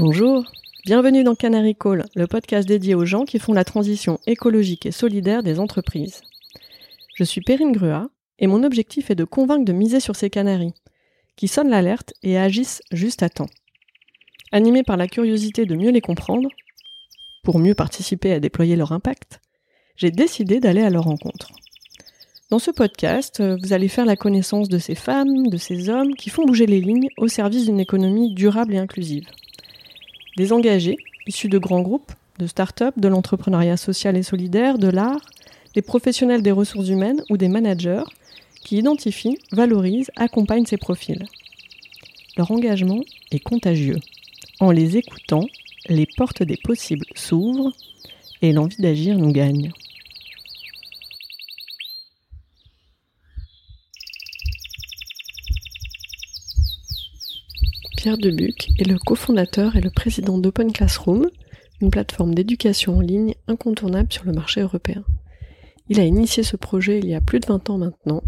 Bonjour, bienvenue dans Canary Call, le podcast dédié aux gens qui font la transition écologique et solidaire des entreprises. Je suis Perrine Grua et mon objectif est de convaincre de miser sur ces canaris, qui sonnent l'alerte et agissent juste à temps. Animé par la curiosité de mieux les comprendre, pour mieux participer à déployer leur impact, j'ai décidé d'aller à leur rencontre. Dans ce podcast, vous allez faire la connaissance de ces femmes, de ces hommes qui font bouger les lignes au service d'une économie durable et inclusive. Des engagés, issus de grands groupes, de start-up, de l'entrepreneuriat social et solidaire, de l'art, des professionnels des ressources humaines ou des managers qui identifient, valorisent, accompagnent ces profils. Leur engagement est contagieux. En les écoutant, les portes des possibles s'ouvrent et l'envie d'agir nous gagne. Pierre Debuc est le cofondateur et le président d'Open Classroom, une plateforme d'éducation en ligne incontournable sur le marché européen. Il a initié ce projet il y a plus de 20 ans maintenant,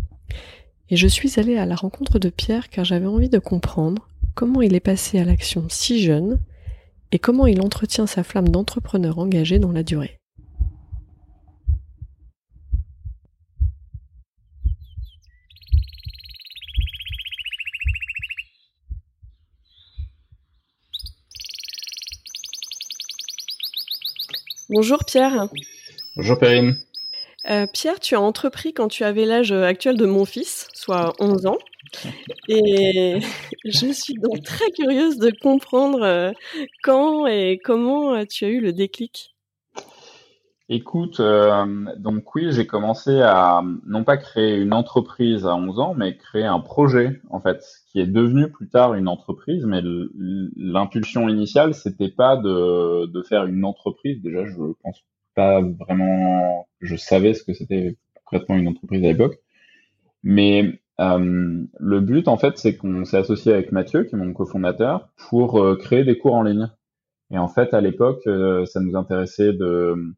et je suis allée à la rencontre de Pierre car j'avais envie de comprendre comment il est passé à l'action si jeune et comment il entretient sa flamme d'entrepreneur engagé dans la durée. Bonjour Pierre. Bonjour Perrine. Euh, Pierre, tu as entrepris quand tu avais l'âge actuel de mon fils, soit 11 ans. Et je suis donc très curieuse de comprendre euh, quand et comment tu as eu le déclic. Écoute, donc oui, j'ai commencé à non pas créer une entreprise à 11 ans, mais créer un projet en fait, qui est devenu plus tard une entreprise. Mais l'impulsion initiale, c'était pas de, de faire une entreprise. Déjà, je pense pas vraiment, je savais ce que c'était concrètement une entreprise à l'époque. Mais euh, le but, en fait, c'est qu'on s'est associé avec Mathieu, qui est mon cofondateur, pour euh, créer des cours en ligne. Et en fait, à l'époque, euh, ça nous intéressait de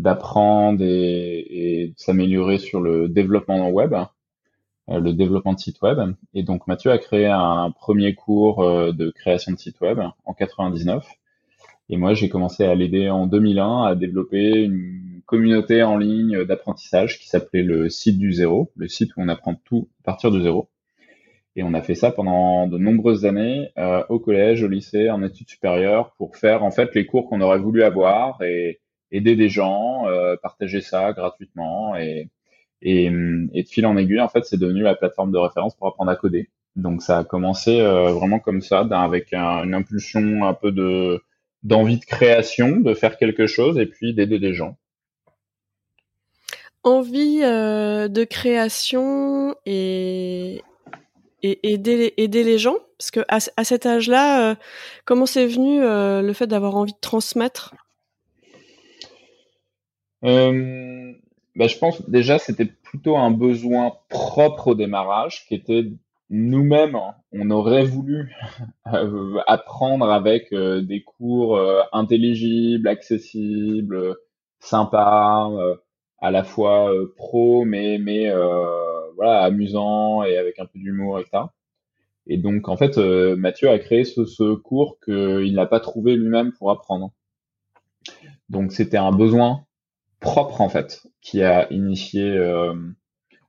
d'apprendre et, et de s'améliorer sur le développement web, le développement de site web. Et donc, Mathieu a créé un premier cours de création de site web en 99. Et moi, j'ai commencé à l'aider en 2001 à développer une communauté en ligne d'apprentissage qui s'appelait le site du zéro, le site où on apprend tout à partir de zéro. Et on a fait ça pendant de nombreuses années euh, au collège, au lycée, en études supérieures, pour faire en fait les cours qu'on aurait voulu avoir et aider des gens, euh, partager ça gratuitement et, et, de fil en aiguille, en fait, c'est devenu la plateforme de référence pour apprendre à coder. Donc ça a commencé euh, vraiment comme ça, avec une impulsion un peu de d'envie de création, de faire quelque chose et puis d'aider des gens. Envie euh, de création et, aider, les gens? Parce que à, cet âge-là, comment c'est venu le fait d'avoir envie de transmettre? Bah, Je pense déjà c'était plutôt un besoin propre au démarrage qui était nous-mêmes, on aurait voulu euh, apprendre avec euh, des cours euh, intelligibles, accessibles, sympas, à la fois pro, mais mais voilà amusant et avec un peu d'humour, etc. Et donc en fait, Mathieu a créé ce, ce cours qu'il n'a pas trouvé lui-même pour apprendre. Donc c'était un besoin propre en fait qui a initié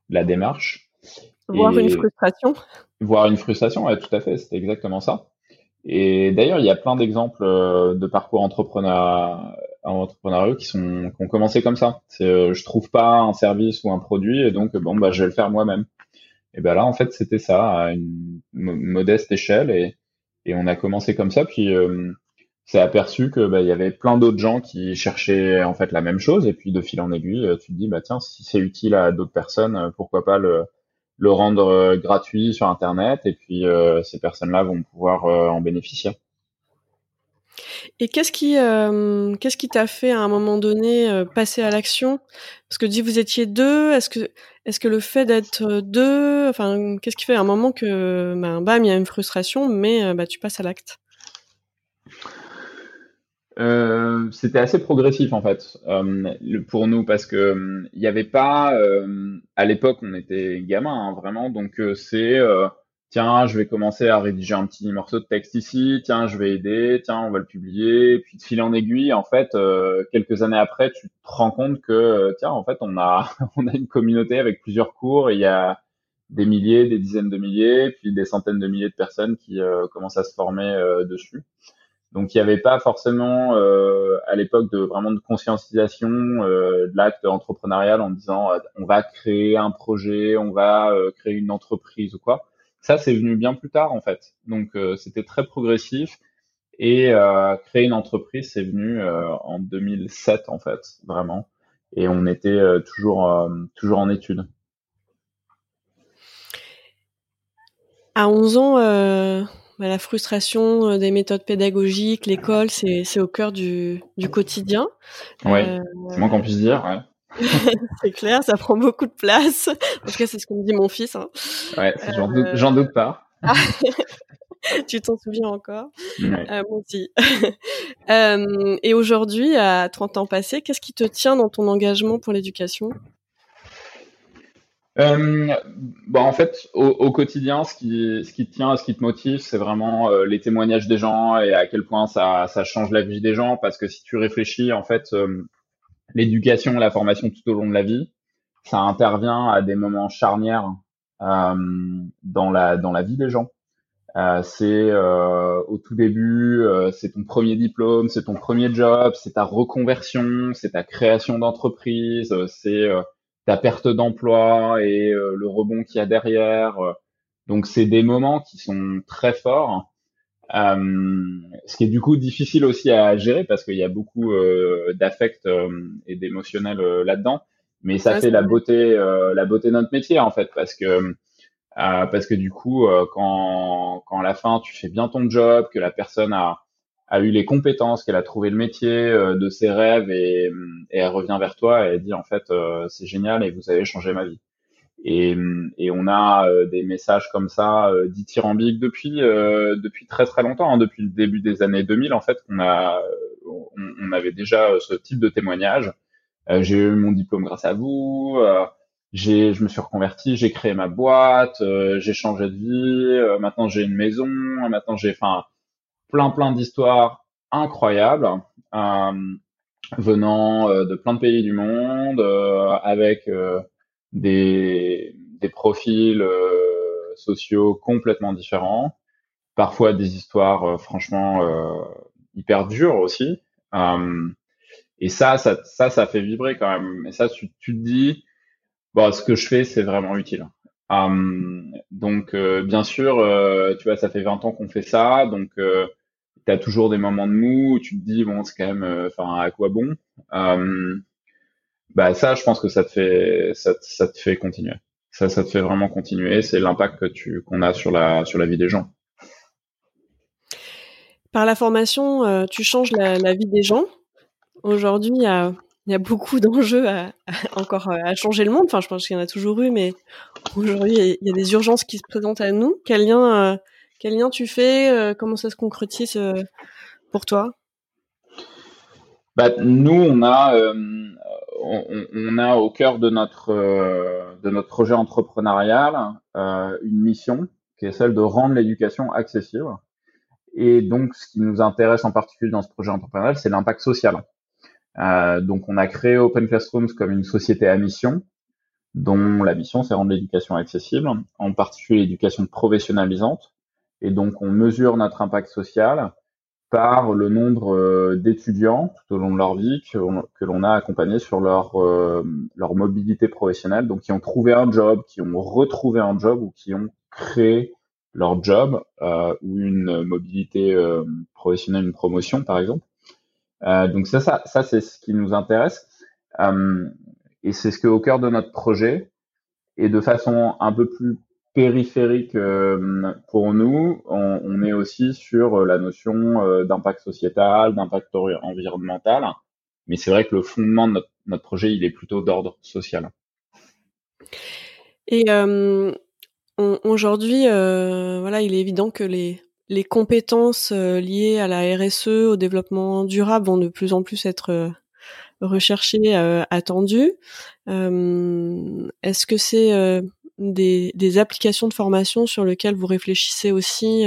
la démarche. Voir une frustration. Voir une frustration, ouais, tout à fait, c'était exactement ça. Et d'ailleurs, il y a plein d'exemples euh, de parcours entrepreneurs entrepreneuriaux qui sont qui ont commencé comme ça. C'est euh, je trouve pas un service ou un produit et donc bon bah je vais le faire moi-même. Et ben là en fait c'était ça à une modeste échelle et et on a commencé comme ça puis euh, s'est aperçu que bah, y avait plein d'autres gens qui cherchaient en fait la même chose et puis de fil en aiguille tu te dis bah tiens si c'est utile à d'autres personnes pourquoi pas le rendre euh, gratuit sur Internet et puis euh, ces personnes-là vont pouvoir euh, en bénéficier. Et qu'est-ce qui, qu'est-ce qui t'a fait à un moment donné passer à l'action? Parce que dit vous étiez deux. Est-ce que, est-ce que le fait d'être deux, enfin, qu'est-ce qui fait à un moment que, ben, bam, il y a une frustration, mais bah, tu passes à l'acte? Euh, c'était assez progressif en fait euh, pour nous parce que il euh, n'y avait pas à l'époque on était gamins hein, vraiment donc c'est tiens, je vais commencer à rédiger un petit morceau de texte ici, tiens, je vais aider, tiens, on va le publier, puis de fil en aiguille, en fait, euh, quelques années après, tu te rends compte que, euh, tiens, en fait, on a, on a une communauté avec plusieurs cours, il y a des milliers, des dizaines de milliers, puis des centaines de milliers de personnes qui euh, commencent à se former dessus. Donc il n'y avait pas forcément à l'époque de vraiment de conscientisation de l'acte entrepreneurial en disant on va créer un projet, on va créer une entreprise ou quoi. Ça, c'est venu bien plus tard, en fait. Donc, euh, c'était très progressif. Et euh, créer une entreprise, c'est venu euh, en 2007, en fait, vraiment. Et on était toujours, toujours en études. À 11 ans, bah, la frustration des méthodes pédagogiques, l'école, c'est au cœur du, du quotidien. Oui, c'est moins qu'on puisse dire. Ouais. c'est clair, ça prend beaucoup de place. En tout cas, c'est ce que me dit mon fils. Hein. Ouais, j'en doute, pas. tu t'en souviens encore? Euh, Moi aussi. Euh, et aujourd'hui, à 30 ans passés, qu'est-ce qui te tient dans ton engagement pour l'éducation? Euh, bon, en fait, au, quotidien, ce qui, ce qui te tient, ce qui te motive, c'est vraiment les témoignages des gens et à quel point ça, ça change la vie des gens. Parce que si tu réfléchis, en fait, l'éducation et la formation tout au long de la vie, ça intervient à des moments charnières euh, dans la dans la vie des gens. Euh, c'est euh, au tout début, euh, c'est ton premier diplôme, c'est ton premier job, c'est ta reconversion, c'est ta création d'entreprise, c'est euh, ta perte d'emploi et le rebond qu'il y a derrière. Donc c'est des moments qui sont très forts euh, ce qui est du coup difficile aussi à gérer parce qu'il y a beaucoup euh, d'affect euh, et d'émotionnel là-dedans. Mais ça fait la beauté, la beauté de notre métier en fait, parce que parce que du coup, quand quand à la fin tu fais bien ton job, que la personne a a eu les compétences, qu'elle a trouvé le métier de ses rêves et, et elle revient vers toi et elle dit en fait c'est génial et vous avez changé ma vie. Et, et, on a euh, des messages comme ça euh, dithyrambiques depuis euh, depuis très très longtemps, hein, depuis le début des années 2000 en fait qu'on a on, avait déjà ce type de témoignage. j'ai eu mon diplôme grâce à vous. j'ai je me suis reconverti, j'ai créé ma boîte, j'ai changé de vie. maintenant j'ai une maison. Maintenant j'ai enfin plein plein d'histoires incroyables venant de plein de pays du monde avec des, des profils euh, sociaux complètement différents, parfois des histoires euh, franchement euh, hyper dures aussi. et ça, ça, ça, ça fait vibrer quand même. Et ça, tu, tu te dis, bon, ce que je fais, c'est vraiment utile. donc, bien sûr, tu vois, ça fait 20 ans qu'on fait ça, donc tu as toujours des moments de mou où tu te dis, bon, c'est quand même, enfin, à quoi bon? Bah ça, je pense que ça te fait ça, te fait continuer. Ça, ça te fait vraiment continuer. C'est l'impact que tu qu'on a sur la sur la vie des gens. Par la formation, euh, tu changes la, vie des gens. Aujourd'hui, il y a, beaucoup d'enjeux à, encore euh, à changer le monde. Enfin, je pense qu'il y en a toujours eu, mais aujourd'hui, il y, a des urgences qui se présentent à nous. Quel lien, euh, quel lien tu fais Comment ça se concrétise pour toi? Bah, nous, on a on, a au cœur de notre euh, de notre projet entrepreneurial euh, une mission qui est celle de rendre l'éducation accessible. Et donc, ce qui nous intéresse en particulier dans ce projet entrepreneurial, c'est l'impact social. Euh, donc, on a créé Open Classrooms comme une société à mission, dont la mission, c'est rendre l'éducation accessible, en particulier l'éducation professionnalisante. Et donc, on mesure notre impact social par le nombre euh, d'étudiants tout au long de leur vie que, l'on a accompagnés sur leur, euh, leur mobilité professionnelle, donc qui ont trouvé un job, qui ont retrouvé un job ou qui ont créé leur job euh, ou une mobilité professionnelle, une promotion par exemple. donc ça, ça, ça c'est ce qui nous intéresse. Et c'est ce que au cœur de notre projet. Et de façon un peu plus périphérique euh, pour nous, on, est aussi sur euh, la notion euh, d'impact sociétal, d'impact environnemental. Mais c'est vrai que le fondement de notre, projet, il est plutôt d'ordre social. Et aujourd'hui, voilà, il est évident que les, les compétences liées à la RSE, au développement durable, vont de plus en plus être recherchées, attendues. Est-ce que c'est des, des, applications de formation sur lesquelles vous réfléchissez aussi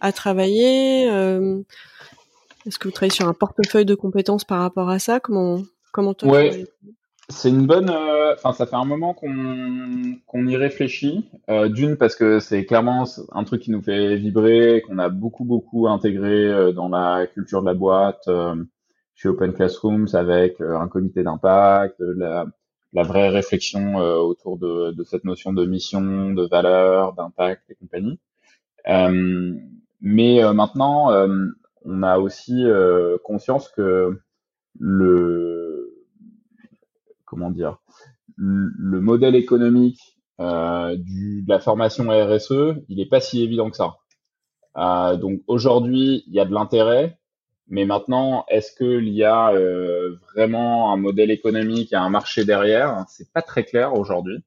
à travailler Est-ce que vous travaillez sur un portefeuille de compétences par rapport à ça? Comment comment toi ouais. C'est une bonne. Enfin, ça fait un moment qu'on qu'on y réfléchit. D'une parce que c'est clairement un truc qui nous fait vibrer, qu'on a beaucoup beaucoup intégré dans la culture de la boîte chez Open Classrooms avec euh, un comité d'impact, la, la vraie réflexion euh, autour de, cette notion de mission, de valeur, d'impact et compagnie. Euh, mais maintenant, on a aussi conscience que le comment dire le modèle économique euh, de la formation RSE, il n'est pas si évident que ça. Euh, donc aujourd'hui, il y a de l'intérêt, mais maintenant, est-ce qu'il y a euh, vraiment un modèle économique et un marché derrière? C'est pas très clair aujourd'hui.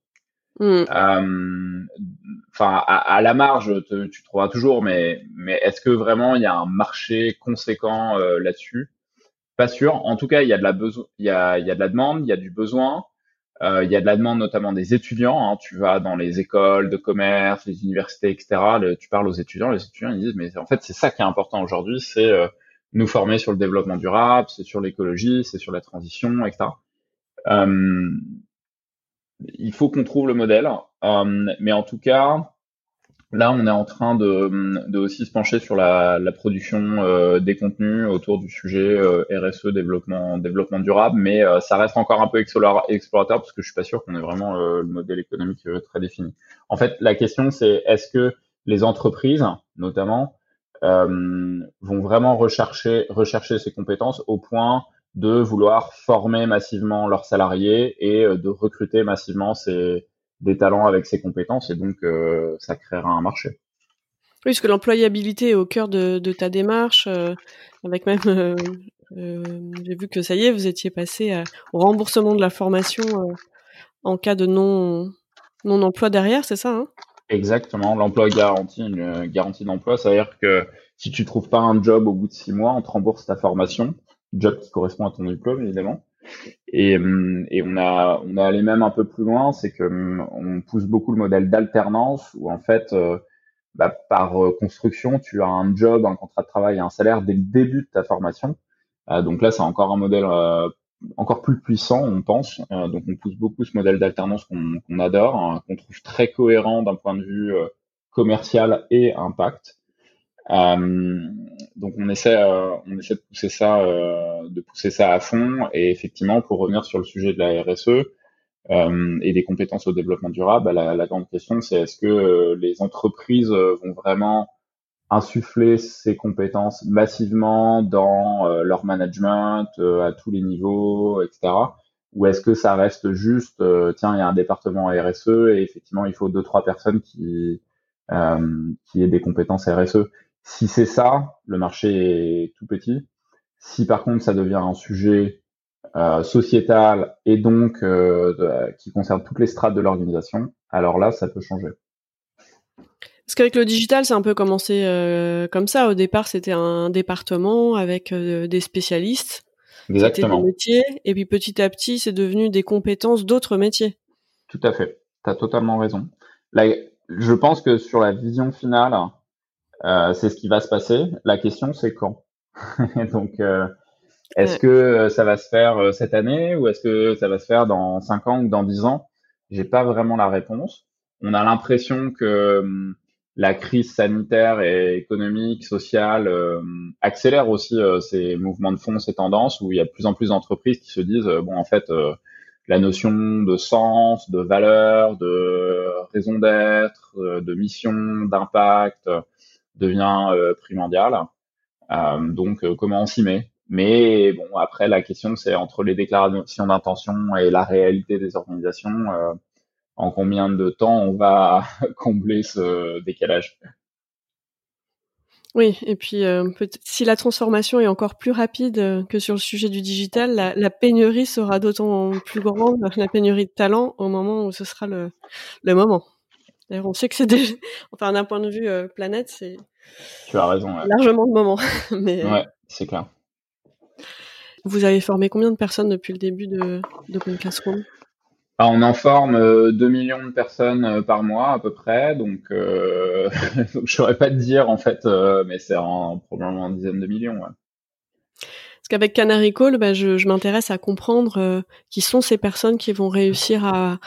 Hmm. Euh, enfin, à, la marge, tu trouveras toujours, mais, mais est-ce que vraiment il y a un marché conséquent euh, là-dessus? Pas sûr. En tout cas, il y a de la besoin, il y a, il y a de la demande, il y a du besoin. il y a de la demande notamment des étudiants. Hein. Tu vas dans les écoles de commerce, les universités, etc. tu parles aux étudiants, les étudiants ils disent mais en fait c'est ça qui est important aujourd'hui, c'est nous former sur le développement durable, c'est sur l'écologie, c'est sur la transition, etc. Euh, il faut qu'on trouve le modèle, euh, mais en tout cas, là, on est en train de, de aussi se pencher sur la, la production euh, des contenus autour du sujet euh, RSE, développement, développement durable, mais euh, ça reste encore un peu explorateur parce que je suis pas sûr qu'on ait vraiment le modèle économique très défini. En fait, la question, c'est est-ce que les entreprises, notamment, euh, vont vraiment rechercher, rechercher ces compétences au point de vouloir former massivement leurs salariés et euh, de recruter massivement ces, des talents avec ces compétences et donc euh, ça créera un marché. Oui, parce que l'employabilité est au cœur de, ta démarche, avec même, euh, j'ai vu que ça y est, vous étiez passé au remboursement de la formation en cas de non non emploi derrière, c'est ça hein? Exactement, l'emploi garanti, une garantie d'emploi, c'est-à-dire que si tu trouves pas un job au bout de six mois, on te rembourse ta formation, job qui correspond à ton diplôme évidemment. Et, hum, et on a on a allé même un peu plus loin, c'est que hum, on pousse beaucoup le modèle d'alternance où en fait euh, bah, par euh, construction, tu as un job, un contrat de travail et un salaire dès le début de ta formation. Euh, donc là, c'est encore un modèle encore plus puissant, on pense. Euh, donc on pousse beaucoup ce modèle d'alternance qu'on adore, hein, qu'on trouve très cohérent d'un point de vue euh, commercial et impact. Euh, donc on essaie, on essaie de pousser ça, de pousser ça à fond. Et effectivement, pour revenir sur le sujet de la RSE et des compétences au développement durable, bah, la, la grande question c'est est-ce que les entreprises vont vraiment insuffler ces compétences massivement dans euh, leur management euh, à tous les niveaux, etc. Ou est-ce que ça reste juste, euh, tiens, il y a un département RSE et effectivement il faut deux trois personnes qui qui aient des compétences RSE. Si c'est ça, le marché est tout petit. Si par contre ça devient un sujet sociétal et donc qui concerne toutes les strates de l'organisation, alors là ça peut changer. Parce qu'avec le digital, c'est un peu commencé euh, comme ça. Au départ, c'était un département avec euh, des spécialistes. Exactement. Des métiers, et puis petit à petit, c'est devenu des compétences d'autres métiers. Tout à fait. Tu as totalement raison. Là, je pense que sur la vision finale, euh, c'est ce qui va se passer. La question, c'est quand? Donc, est-ce que ça va se faire cette année ou est-ce que ça va se faire dans 5 ans ou dans 10 ans? J'ai pas vraiment la réponse. On a l'impression que hum, la crise sanitaire et économique, sociale euh, accélère aussi euh, ces mouvements de fond, ces tendances où il y a de plus en plus d'entreprises qui se disent euh, bon en fait la notion de sens, de valeur, de raison d'être, de mission, d'impact devient primordiale. donc comment on s'y met? Mais bon après la question c'est entre les déclarations d'intention et la réalité des organisations en combien de temps on va combler ce décalage. Oui, et puis euh, si la transformation est encore plus rapide euh, que sur le sujet du digital, la, pénurie sera d'autant plus grande, la pénurie de talent, au moment où ce sera le, le moment. D'ailleurs, on sait que c'est déjà, enfin d'un point de vue euh, planète, c'est tu as raison, largement le moment. Mais ouais, c'est clair. Vous avez formé combien de personnes depuis le début de d'Open Classroom ah, on en forme 2 millions de personnes par mois à peu près, donc, euh, je saurais pas te dire en fait, mais c'est en, probablement une dizaine de millions. Parce qu'avec Canary Call, bah, je, m'intéresse à comprendre qui sont ces personnes qui vont réussir à,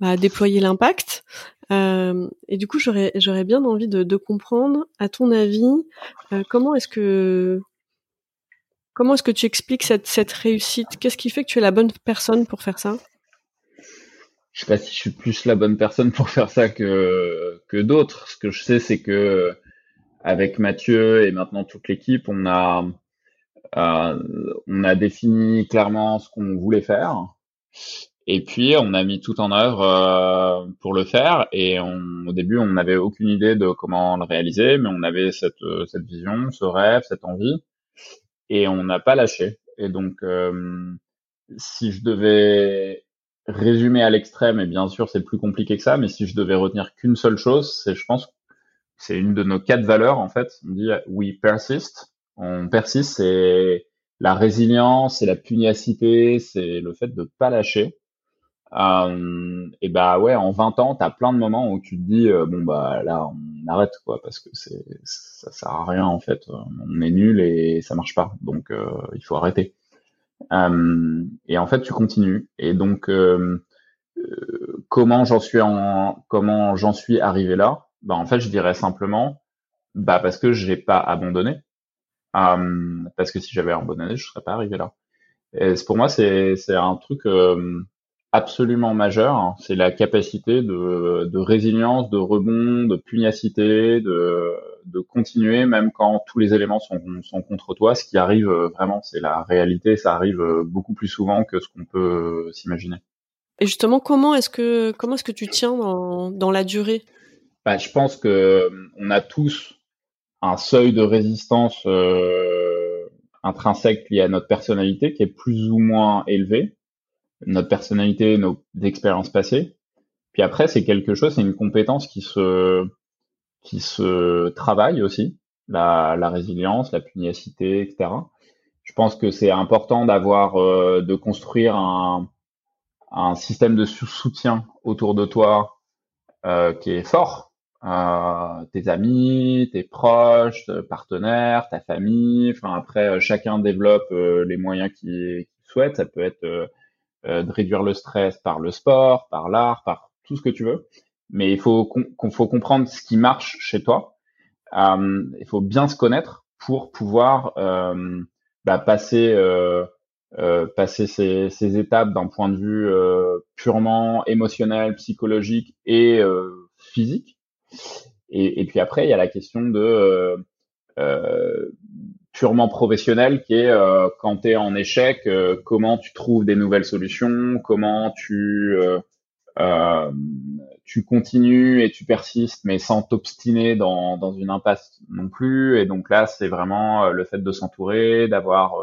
bah, déployer l'impact. Euh, et du coup, j'aurais bien envie de, comprendre, à ton avis, euh, comment est-ce que comment est-ce que tu expliques cette réussite? Qu'est-ce qui fait que tu es la bonne personne pour faire ça? Je sais pas si je suis plus la bonne personne pour faire ça que que d'autres. Ce que je sais, c'est que avec Mathieu et maintenant toute l'équipe, on a euh, on a défini clairement ce qu'on voulait faire. Et puis, on a mis tout en œuvre euh, pour le faire. Et on, au début, on n'avait aucune idée de comment le réaliser, mais on avait cette, cette vision, ce rêve, cette envie. Et on n'a pas lâché. Et donc, euh, si je devais résumer à l'extrême, et bien sûr, c'est plus compliqué que ça, mais si je devais retenir qu'une seule chose, c'est, je pense, c'est une de nos quatre valeurs, en fait. On dit we persist. On persiste, c'est la résilience, c'est la pugnacité, c'est le fait de pas lâcher. Euh, et bah ouais, en 20 ans, t'as plein de moments où tu te dis euh, bon bah là on arrête quoi parce que c'est ça sert à rien en fait, on est nul et ça marche pas, donc euh, il faut arrêter. Euh, et en fait tu continues et donc comment j'en suis en comment j'en suis arrivé là? Bah en fait je dirais simplement bah parce que j'ai pas abandonné. parce que si j'avais abandonné, je serais pas arrivé là. Pour moi c'est c'est un truc absolument majeur, hein. c'est la capacité de, de, résilience, de rebond, de pugnacité, de, de, continuer même quand tous les éléments sont, sont contre toi. Ce qui arrive euh, vraiment, c'est la réalité, ça arrive euh, beaucoup plus souvent que ce qu'on peut euh, s'imaginer. Et justement, comment est-ce que comment est-ce que tu tiens dans, dans la durée? Bah, Je pense que on a tous un seuil de résistance euh, intrinsèque lié à notre personnalité qui est plus ou moins élevé notre personnalité, nos expériences passées. Puis après, c'est quelque chose, c'est une compétence qui se qui se travaille aussi, la, la résilience, la pugnacité, etc. Je pense que c'est important d'avoir, euh, de construire un, un système de soutien autour de toi euh, qui est fort. Euh, tes amis, tes proches, tes partenaires, ta famille. Enfin après, euh, chacun développe euh, les moyens qu'il souhaite. Ça peut être euh, de réduire le stress par le sport, par l'art, par tout ce que tu veux. Mais il faut qu'on faut comprendre ce qui marche chez toi. Euh, il faut bien se connaître pour pouvoir euh, bah, passer euh, euh passer ces, ces étapes d'un point de vue purement émotionnel, psychologique et physique. Et, et, puis après, il y a la question de purement professionnel qui est euh, quand tu es en échec, euh, comment tu trouves des nouvelles solutions, comment tu euh, tu continues et tu persistes, mais sans t'obstiner dans, dans une impasse non plus. Et donc là, c'est vraiment le fait de s'entourer, d'avoir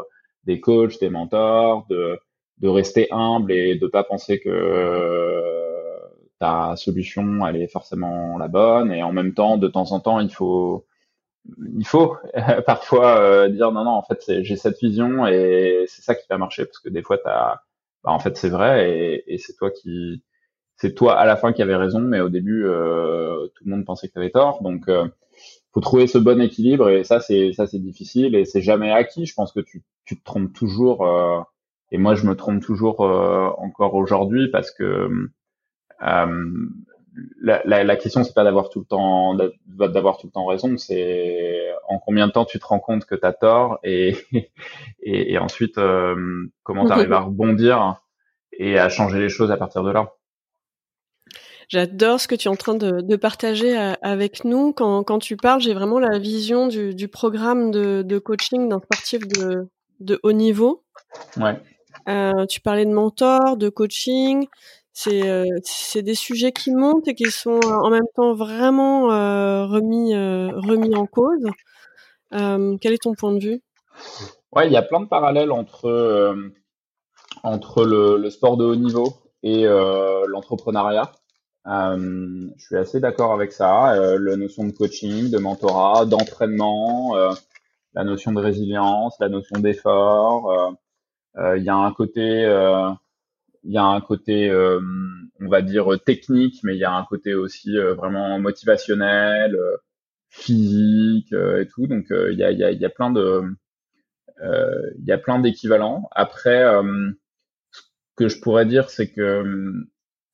des coachs, des mentors, de, de rester humble et de pas penser que ta solution elle est forcément la bonne. Et en même temps, de temps en temps, il faut il faut parfois euh, dire non non en fait j'ai cette vision et c'est ça qui va marcher parce que des fois t'as bah, en fait c'est vrai et, et c'est toi qui c'est toi à la fin qui avait raison mais au début euh, tout le monde pensait que tu avais tort donc euh, faut trouver ce bon équilibre et ça c'est ça c'est difficile et c'est jamais acquis je pense que tu tu te trompes toujours euh, et moi je me trompe toujours encore aujourd'hui parce que la, la, la, question c'est pas d'avoir tout le temps d'avoir tout le temps raison, c'est en combien de temps tu te rends compte que tu as tort et, et, et ensuite euh, comment tu arrives à rebondir et à changer les choses à partir de là. J'adore ce que tu es en train de, de partager euh, avec nous. Quand, quand tu parles, j'ai vraiment la vision du, du programme de, de coaching d'un sportif de, de haut niveau. Ouais. Euh, tu parlais de mentor, de coaching. Euh, c'est des sujets qui montent et qui sont en même temps vraiment euh, remis remis en cause. quel est ton point de vue? Ouais, il y a plein de parallèles entre entre le, le, sport de haut niveau et l'entrepreneuriat. Je suis assez d'accord avec ça. la notion de coaching, de mentorat, d'entraînement, la notion de résilience, la notion d'effort. Il y a un côté il y a un côté, on va dire technique, mais il y a un côté aussi vraiment motivationnel, physique et tout. Donc il y a, y, a, y a plein de il y a plein d'équivalents. Après, ce que je pourrais dire, c'est que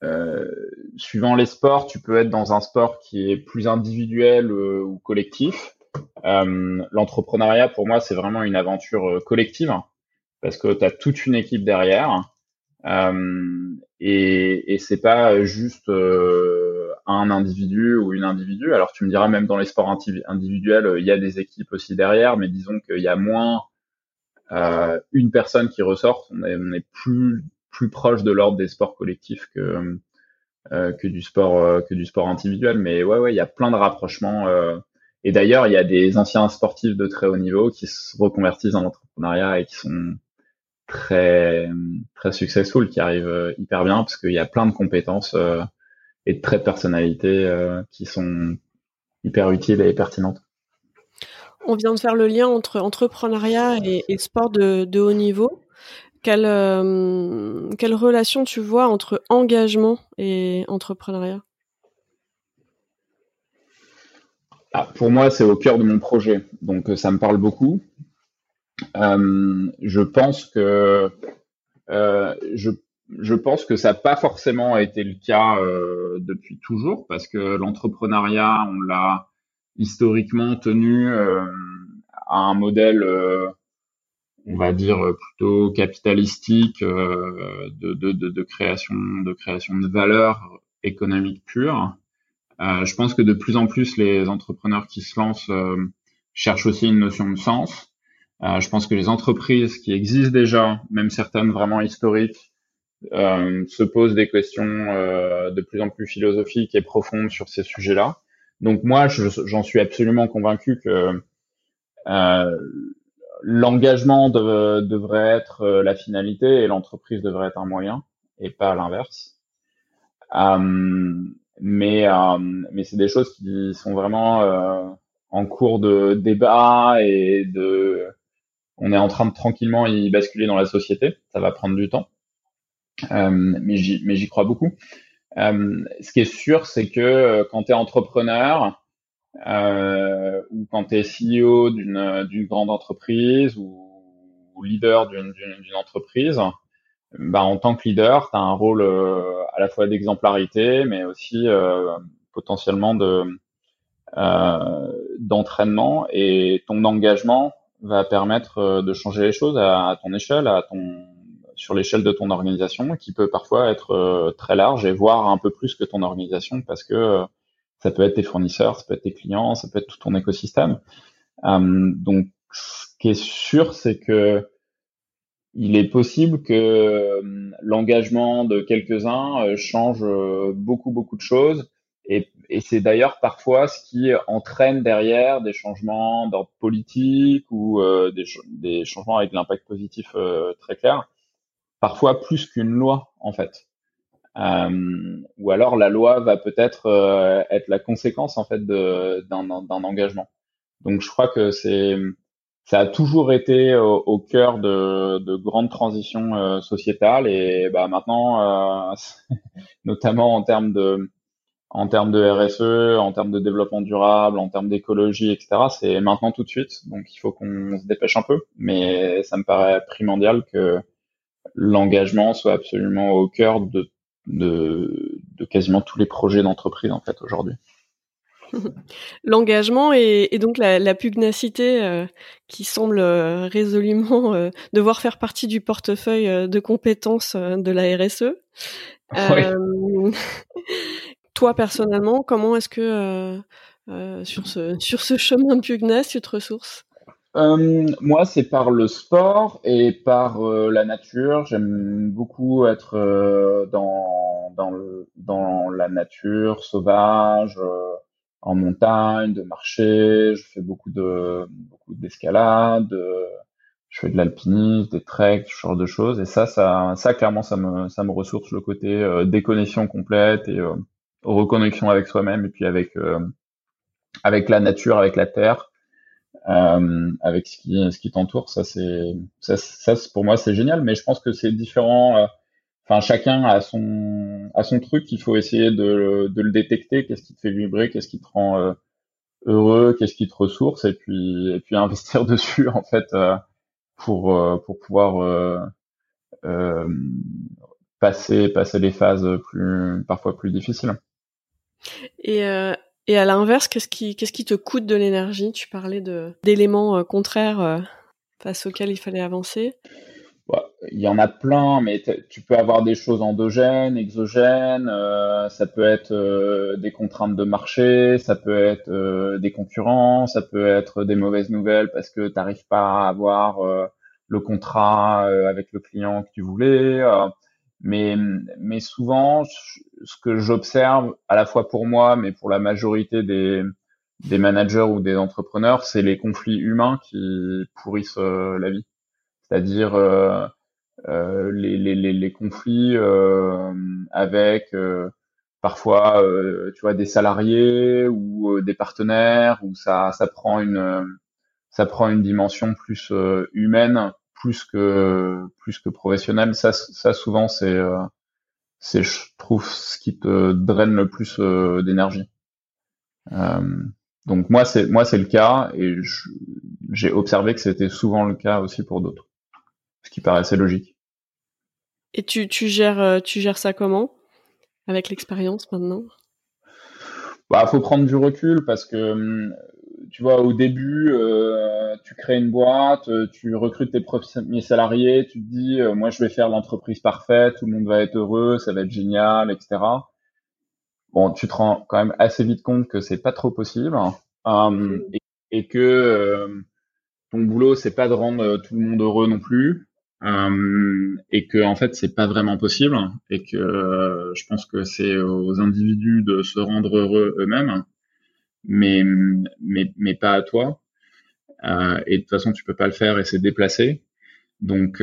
euh, suivant les sports, tu peux être dans un sport qui est plus individuel euh, ou collectif. Euh, l'entrepreneuriat, pour moi, c'est vraiment une aventure collective parce que tu as toute une équipe derrière. et, et c'est pas juste un individu ou une individu. Alors tu me diras même dans les sports individuels, il y a des équipes aussi derrière, mais disons qu'il y a moins une personne qui ressort. On est, on est plus plus proche de l'ordre des sports collectifs que euh, que du sport euh, que du sport individuel. Mais ouais, ouais, il y a plein de rapprochements. Euh, et d'ailleurs, il y a des anciens sportifs de très haut niveau qui se reconvertissent en l'entrepreneuriat et qui sont très très successful, qui arrivent hyper bien parce qu'il y a plein de compétences et de traits de personnalité qui sont hyper utiles et pertinentes. On vient de faire le lien entre entrepreneuriat et, sport de, haut niveau. Quelle, euh, quelle relation tu vois entre engagement et entrepreneuriat? Ah, Pour moi, c'est au cœur de mon projet, donc euh, ça me parle beaucoup. Euh, je pense que je, je, pense que ça n'a pas forcément été le cas depuis toujours, parce que l'entrepreneuriat, on l'a historiquement tenu à un modèle on va dire euh, plutôt capitalistique euh, de, de, de, création de création de valeur économique pure. Euh, je pense que de plus en plus les entrepreneurs qui se lancent cherchent aussi une notion de sens. je pense que les entreprises qui existent déjà, même certaines vraiment historiques, se posent des questions de plus en plus philosophiques et profondes sur ces sujets-là. Donc moi, j'en suis absolument convaincu que l'engagement devrait être euh, la finalité et l'entreprise devrait être un moyen et pas l'inverse. Euh, mais euh, mais c'est des choses qui sont vraiment en cours de débat et de on est en train de tranquillement y basculer dans la société. Ça va prendre du temps, j'y mais j'y crois beaucoup. ce qui est sûr, c'est que quand tu es entrepreneur, euh, ou quand tu es CEO d'une d'une grande entreprise ou, leader d'une entreprise, bah, en tant que leader, tu as un rôle euh, à la fois d'exemplarité, mais aussi euh, potentiellement de euh, d'entraînement. Et ton engagement va permettre euh, de changer les choses à, ton échelle, à ton sur l'échelle de ton organisation, qui peut parfois être très large et voire un peu plus que ton organisation parce que ça peut être tes fournisseurs, ça peut être tes clients, ça peut être tout ton écosystème. Euh, donc, ce qui est sûr, c'est que il est possible que euh, l'engagement de quelques-uns euh, change beaucoup, beaucoup de choses. Et, c'est d'ailleurs parfois ce qui entraîne derrière des changements d'ordre politique ou des, changements avec l'impact positif très clair. Parfois plus qu'une loi, en fait. Euh, ou alors la loi va peut-être euh, être la conséquence en fait d'un engagement. Donc je crois que c'est ça a toujours été au, au cœur de, de, grandes transitions euh, sociétales et bah, maintenant, euh, notamment en termes de en termes de RSE, en termes de développement durable, en termes d'écologie, etc. C'est maintenant tout de suite, donc il faut qu'on se dépêche un peu. Mais ça me paraît primordial que l'engagement soit absolument au cœur de de, de quasiment tous les projets d'entreprise en fait aujourd'hui. L'engagement et, et, donc la, la pugnacité euh, qui semble euh, résolument euh, devoir faire partie du portefeuille de compétences de la RSE. toi personnellement, comment est-ce que sur ce sur ce chemin pugnace tu te ressources? Euh, moi, c'est par le sport et par euh, la nature. J'aime beaucoup être euh, dans, dans, le, dans la nature sauvage, en montagne, de marcher. Je fais beaucoup de beaucoup d'escalade. je fais de l'alpinisme, des treks, ce genre de choses. Et ça, ça, ça clairement, ça me, ça me ressource le côté déconnexion complète et reconnexion avec soi-même et puis avec avec la nature, avec la terre euh, avec ce qui, ce qui t'entoure. Ça, c'est, ça, ça, pour moi, c'est génial. Mais je pense que c'est différent. Euh, enfin chacun a son a son truc qu'il faut essayer de, de le détecter qu'est-ce qui te fait vibrer? Qu'est-ce qui te rend euh, heureux? Qu'est-ce qui te ressource? Et puis et puis investir dessus en fait euh, pour euh, pour pouvoir passer passer les phases plus parfois plus difficiles et et à l'inverse qu'est-ce qui te coûte de l'énergie? Tu parlais d'éléments contraires face auxquels il fallait avancer il y en a plein, mais tu peux avoir des choses endogènes, exogènes, euh, ça peut être euh, des contraintes de marché, ça peut être euh, des concurrents, ça peut être des mauvaises nouvelles parce que tu n'arrives pas à avoir le contrat avec le client que tu voulais. Mais, mais souvent, ce que j'observe, à la fois pour moi, mais pour la majorité des, des managers ou des entrepreneurs, c'est les conflits humains qui pourrissent la vie. C'est-à-dire euh, euh, les, les, les, conflits euh, avec parfois tu vois des salariés ou des partenaires où ça ça prend une ça prend une dimension plus humaine plus que plus que professionnelle ça ça souvent c'est c'est je trouve ce qui te draine le plus d'énergie. Donc moi c'est moi c'est le cas et j'ai observé que c'était souvent le cas aussi pour d'autres ce qui paraissait logique. Et tu, tu gères euh, tu gères ça comment avec l'expérience maintenant? Bah faut prendre du recul parce que hum, tu vois au début euh, tu crées une boîte, euh, tu recrutes tes premiers salariés, tu te dis moi je vais faire l'entreprise parfaite, tout le monde va être heureux, ça va être génial, etc. Bon, tu te rends quand même assez vite compte que c'est pas trop possible hum, et, et, que ton boulot c'est pas de rendre tout le monde heureux non plus euh, et que en fait c'est pas vraiment possible et que euh, je pense que c'est aux individus de se rendre heureux eux-mêmes mais mais mais pas à toi. Euh, et de toute façon tu peux pas le faire et c'est déplacé. Donc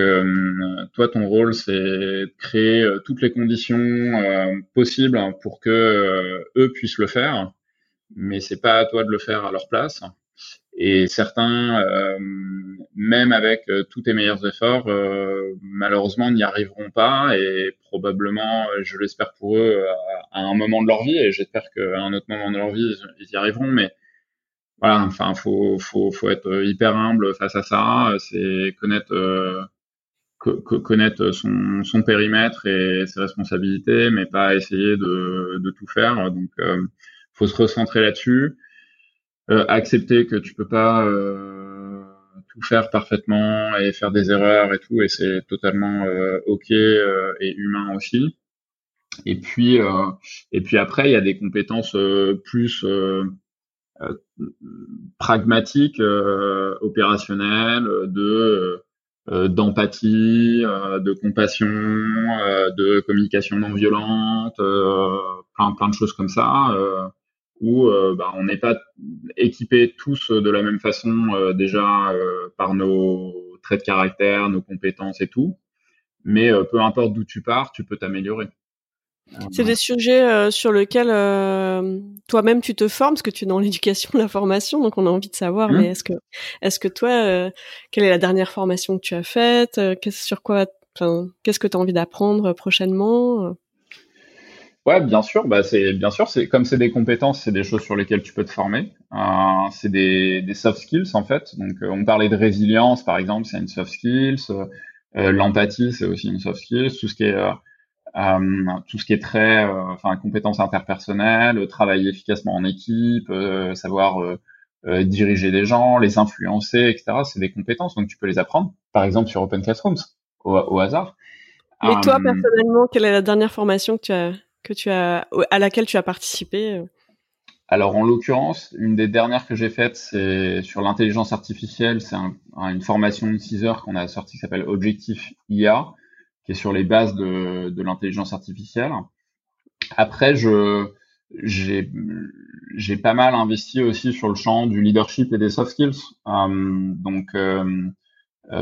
toi ton rôle c'est de créer toutes les conditions possibles pour que eux puissent le faire. Mais c'est pas à toi de le faire à leur place et certains, euh, même avec euh, tous tes meilleurs efforts, euh, malheureusement n'y arriveront pas et probablement, je l'espère pour eux, à, un moment de leur vie, et j'espère qu'à un autre moment de leur vie, ils, y arriveront. Mais voilà, enfin, faut, faut, faut être hyper humble face à ça. C'est connaître, connaître son, son périmètre et ses responsabilités, mais pas essayer de, de tout faire. Donc, faut se recentrer là-dessus. Euh, accepter que tu peux pas euh, tout faire parfaitement et faire des erreurs et tout, et c'est totalement euh, ok et humain aussi. Et puis, et puis après, il y a des compétences plus pragmatiques, opérationnelles, de d'empathie, de compassion, de communication non violente, plein plein de choses comme ça où euh, bah, on n'est pas équipés tous de la même façon euh, déjà euh, par nos traits de caractère, nos compétences et tout. Mais peu importe d'où tu pars, tu peux t'améliorer. C'est des sujets sur lesquels toi-même tu te formes, parce que tu es dans l'éducation, la formation, donc on a envie de savoir. Mmh. Mais est-ce que, est-ce que toi, quelle est la dernière formation que tu as faite sur quoi, qu'est-ce que tu as envie d'apprendre prochainement Ouais, bien sûr. Bah, c'est bien sûr. C'est comme c'est des compétences, c'est des choses sur lesquelles tu peux te former. Euh, c'est des, des soft skills en fait. Donc, euh, on parlait de résilience, par exemple, c'est une soft skills. Euh, L'empathie, c'est aussi une soft skills. Tout ce qui est euh, euh, tout ce qui est très, enfin, compétences interpersonnelles, travailler efficacement en équipe, savoir diriger des gens, les influencer, etc. C'est des compétences, donc tu peux les apprendre. Par exemple, sur Open Classrooms, au, au hasard. Mais toi, personnellement, quelle est la dernière formation que tu as que tu as, à laquelle tu as participé euh alors en l'occurrence, une des dernières que j'ai faites, c'est sur l'intelligence artificielle. C'est une formation de 6 heures qu'on a sortie qui s'appelle Objectif IA, qui est sur les bases de, de l'intelligence artificielle. Après, je j'ai pas mal investi aussi sur le champ du leadership et des soft skills. Euh, donc euh,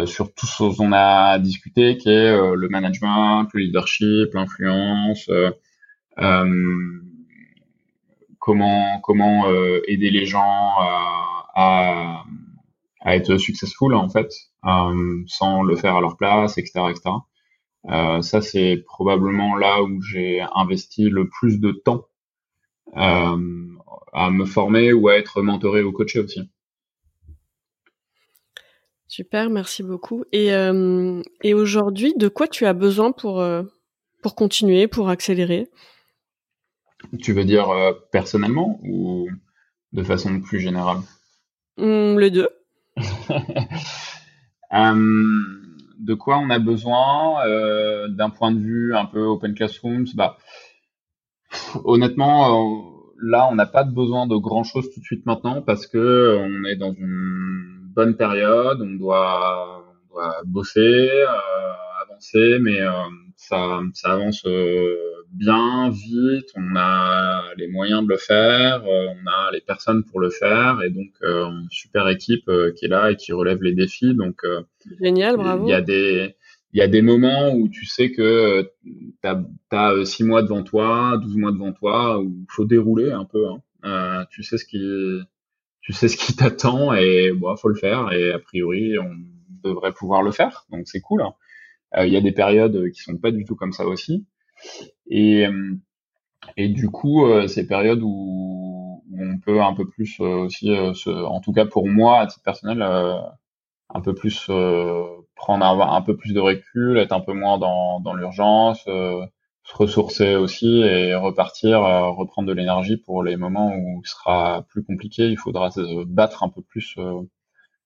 sur tout ce dont on a discuté, qui est le management, le leadership, l'influence. Euh, comment euh, aider les gens à, être successful en fait, euh, sans le faire à leur place, etc., ça, c'est probablement là où j'ai investi le plus de temps à me former ou à être mentoré ou coaché aussi. Super, merci beaucoup. Et, aujourd'hui, de quoi tu as besoin pour continuer, pour accélérer? Tu veux dire euh, personnellement ou de façon plus générale? Mmh, Les deux. de quoi on a besoin d'un point de vue un peu open classrooms? Bah, Honnêtement, là, on n'a pas besoin de grand chose tout de suite maintenant parce que on est dans une bonne période, on doit, on doit bosser, euh, avancer, mais euh, ça, ça avance euh, bien, vite, on a les moyens de le faire, on a les personnes pour le faire, et donc une super équipe qui est là et qui relève les défis. Donc génial, bravo. Il y a des il y a des moments où tu sais que tu as, 6 mois devant toi, 12 mois devant toi, où il faut dérouler un peu. Hein. tu sais ce qui, tu sais ce qui t'attend et bon, faut le faire. Et a priori, on devrait pouvoir le faire. Donc c'est cool. Hein. Euh, il y a des périodes qui sont pas du tout comme ça aussi. Et, euh, et du coup, euh, ces périodes où, on peut un peu plus aussi, en tout cas pour moi, à titre personnel, un peu plus prendre un, peu plus de recul, être un peu moins dans, dans l'urgence, se ressourcer aussi et repartir, euh, reprendre de l'énergie pour les moments où ce sera plus compliqué. Il faudra se battre un peu plus euh,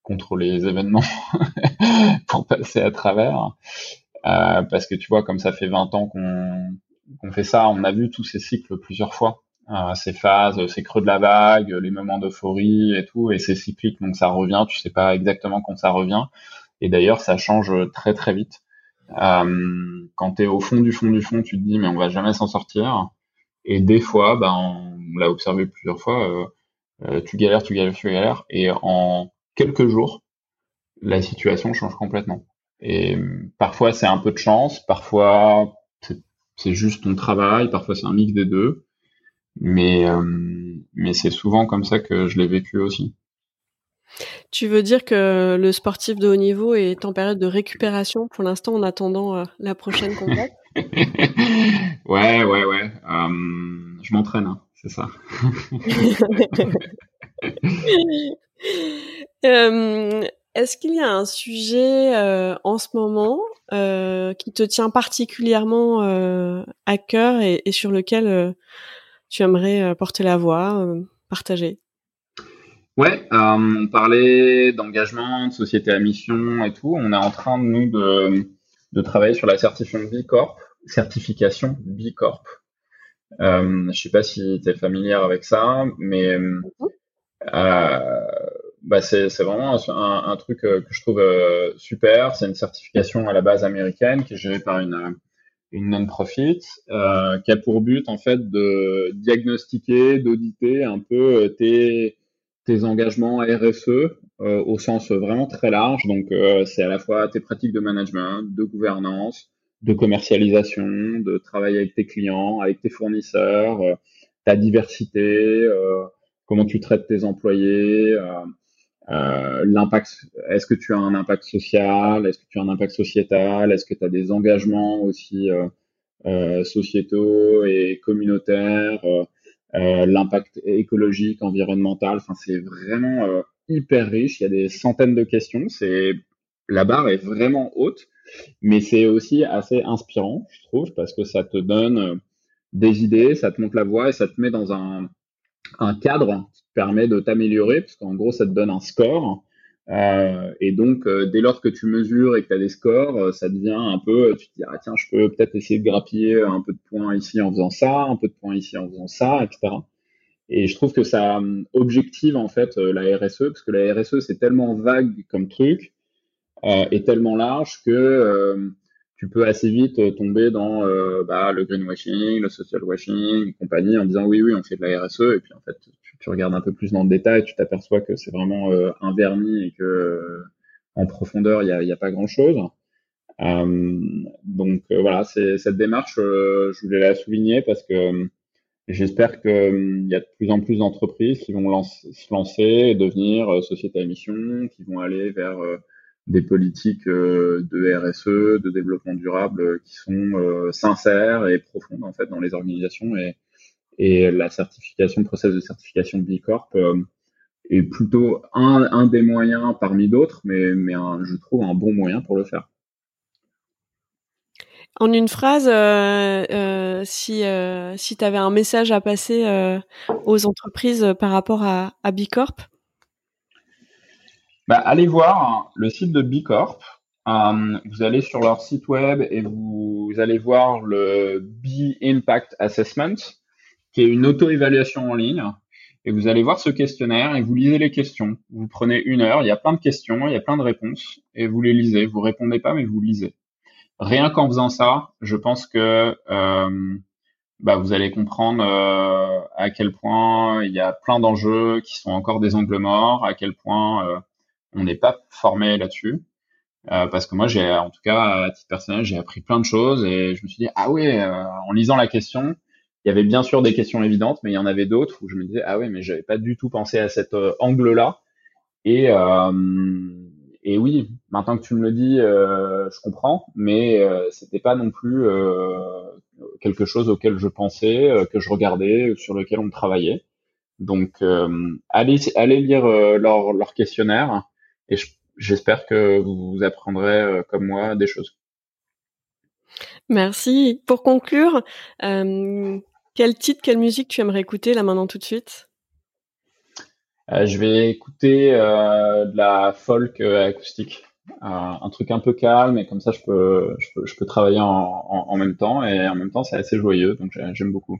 contre les événements pour passer à travers. Euh, parce que tu vois, comme ça fait 20 ans qu'on fait ça, on a vu tous ces cycles plusieurs fois. ces phases, ces creux de la vague, les moments d'euphorie et tout, et c'est cyclique, donc ça revient, tu sais pas exactement quand ça revient. Et d'ailleurs, ça change très très vite. Euh, quand tu es au fond du fond du fond, tu te dis mais on va jamais s'en sortir. Et des fois, ben, on l'a observé plusieurs fois, euh, euh, tu galères, tu galères, tu galères, et en quelques jours, la situation change complètement. Et parfois c'est un peu de chance, parfois c'est juste ton travail, parfois c'est un mix des deux, mais mais c'est souvent comme ça que je l'ai vécu aussi. Tu veux dire que le sportif de haut niveau est en période de récupération pour l'instant en attendant euh, la prochaine contact Ouais, ouais, ouais. Euh, je m'entraîne, hein, c'est ça. Euh, est-ce qu'il y a un sujet en ce moment qui te tient particulièrement à cœur et sur lequel tu aimerais porter la voix, partager? Ouais, euh, on parlait d'engagement, de société à mission et tout. On est en train, nous, de, de travailler sur la certification B Corp. Certification B Corp. Euh, je sais pas si tu es familière avec ça, mais euh, bah c'est, vraiment un, un, truc euh, que je trouve euh, super. C'est une certification à la base américaine qui est gérée par une, une non-profit euh, qui a pour but en fait de diagnostiquer, d'auditer un peu tes tes engagements RSE euh, au sens vraiment très large. Donc, euh, c'est à la fois tes pratiques de management, de gouvernance, de commercialisation, de travail avec tes clients, avec tes fournisseurs, euh, ta diversité, comment tu traites tes employés, l'impact. Est-ce que tu as un impact social? Est-ce que tu as un impact sociétal? Est-ce que tu as des engagements aussi sociétaux et communautaires? Euh, l'impact écologique, environnemental? Enfin, c'est vraiment euh, hyper riche. Il y a des centaines de questions. C'est la barre est vraiment haute, mais c'est aussi assez inspirant, je trouve, parce que ça te donne euh, des idées, ça te montre la voie et ça te met dans un, un cadre permet de t'améliorer, parce qu'en gros, ça te donne un score euh, et donc, euh, dès lors que tu mesures et que tu as des scores, euh, ça devient un peu, tu te dis, ah, tiens, je peux peut-être essayer de grappiller un peu de points ici en faisant ça, un peu de points ici en faisant ça, etc. Et je trouve que ça objective en fait la RSE, parce que la RSE, c'est tellement vague comme truc euh, et tellement large que tu peux assez vite tomber dans bah, le greenwashing, le social washing, et compagnie, en disant oui, oui, on fait de la RSE, et puis en fait, tu regardes un peu plus dans le détail, tu t'aperçois que c'est vraiment euh, un vernis et que euh, en profondeur, il n'y a, a, pas grand-chose. Euh, donc voilà, cette démarche, je voulais la souligner parce que j'espère qu'il y a de plus en plus d'entreprises qui vont se lancer et devenir société à mission, qui vont aller vers des politiques de RSE, de développement durable qui sont sincères et profondes en fait dans les organisations et, et la certification, le process de certification de B Corp est plutôt un, un des moyens parmi d'autres, mais, mais je trouve un bon moyen pour le faire. En une phrase, euh, euh, si, euh, si tu avais un message à passer aux entreprises par rapport à, à B Corp? Bah, Allez voir le site de B Corp. vous allez sur leur site web et vous, allez voir le B Impact Assessment, qui est une auto-évaluation en ligne et vous allez voir ce questionnaire et vous lisez les questions. Vous prenez une heure, il y a plein de questions, il y a plein de réponses et vous les lisez. Vous répondez pas, mais vous lisez. Rien qu'en faisant ça, je pense que euh, bah, vous allez comprendre euh, à quel point il y a plein d'enjeux qui sont encore des angles morts, à quel point on n'est pas formé là-dessus. Euh, parce que moi, j'ai, en tout cas, à titre personnel, j'ai appris plein de choses et je me suis dit, ah ouais, euh, en lisant la question, il y avait bien sûr des questions évidentes, mais il y en avait d'autres où je me disais ah ouais, mais j'avais pas du tout pensé à cet euh, angle-là. Et et oui, maintenant que tu me le dis, je comprends, mais c'était pas non plus quelque chose auquel je pensais, que je regardais, sur lequel on travaillait. Donc allez allez lire leur leur questionnaire et j'espère que vous apprendrez comme moi des choses. Merci. Pour conclure, euh, quel titre, quelle musique tu aimerais écouter là maintenant tout de suite? Euh, Je vais écouter euh, de la folk euh, acoustique, un truc un peu calme et comme ça je peux je peux, je peux travailler en, en, même temps et en même temps c'est assez joyeux donc j'aime beaucoup.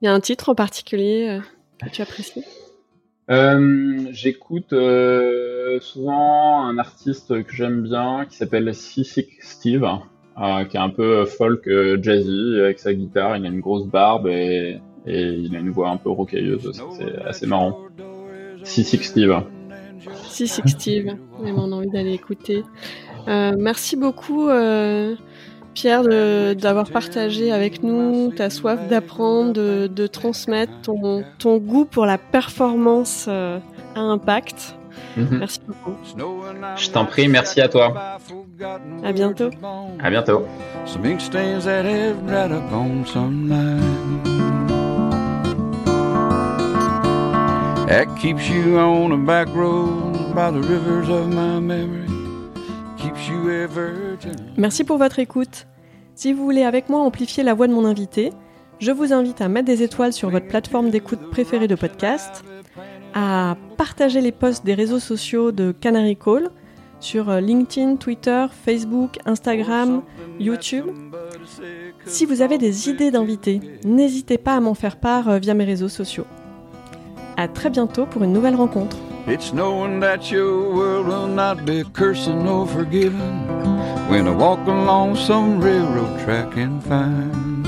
Il y a un titre en particulier que tu apprécies? J'écoute souvent un artiste que j'aime bien qui s'appelle Sissy Steve. Euh, qui est un peu folk euh, jazzy avec sa guitare. Il a une grosse barbe et, et il a une voix un peu rocailleuse. C'est assez marrant. Six Steve. Six Steve. Vraiment, on a envie d'aller écouter. Euh, merci beaucoup, euh, Pierre, d'avoir partagé avec nous ta soif d'apprendre, de, de, transmettre ton, ton, goût pour la performance à impact. Mhm. Merci beaucoup. Je t'en prie, merci à toi. À bientôt. À bientôt. Merci pour votre écoute. Si vous voulez avec moi amplifier la voix de mon invité, je vous invite à mettre des étoiles sur votre plateforme d'écoute préférée de podcast à partager les posts des réseaux sociaux de Canary Call sur euh, LinkedIn, Twitter, Facebook, Instagram, YouTube. Si vous avez des idées d'invités, n'hésitez pas à m'en faire part euh, via mes réseaux sociaux. À très bientôt pour une nouvelle rencontre. It's knowing that your world will not be cursing or forgiven when I walk along some railroad track and find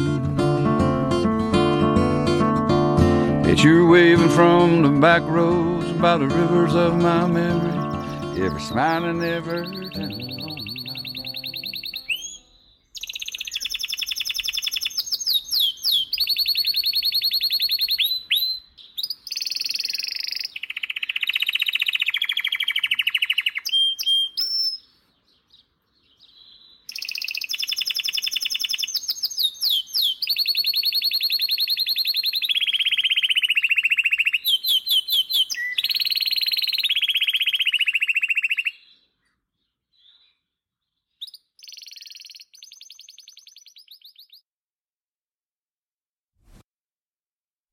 that you're waving from the back roads by the rivers of my memory, ever smiling, ever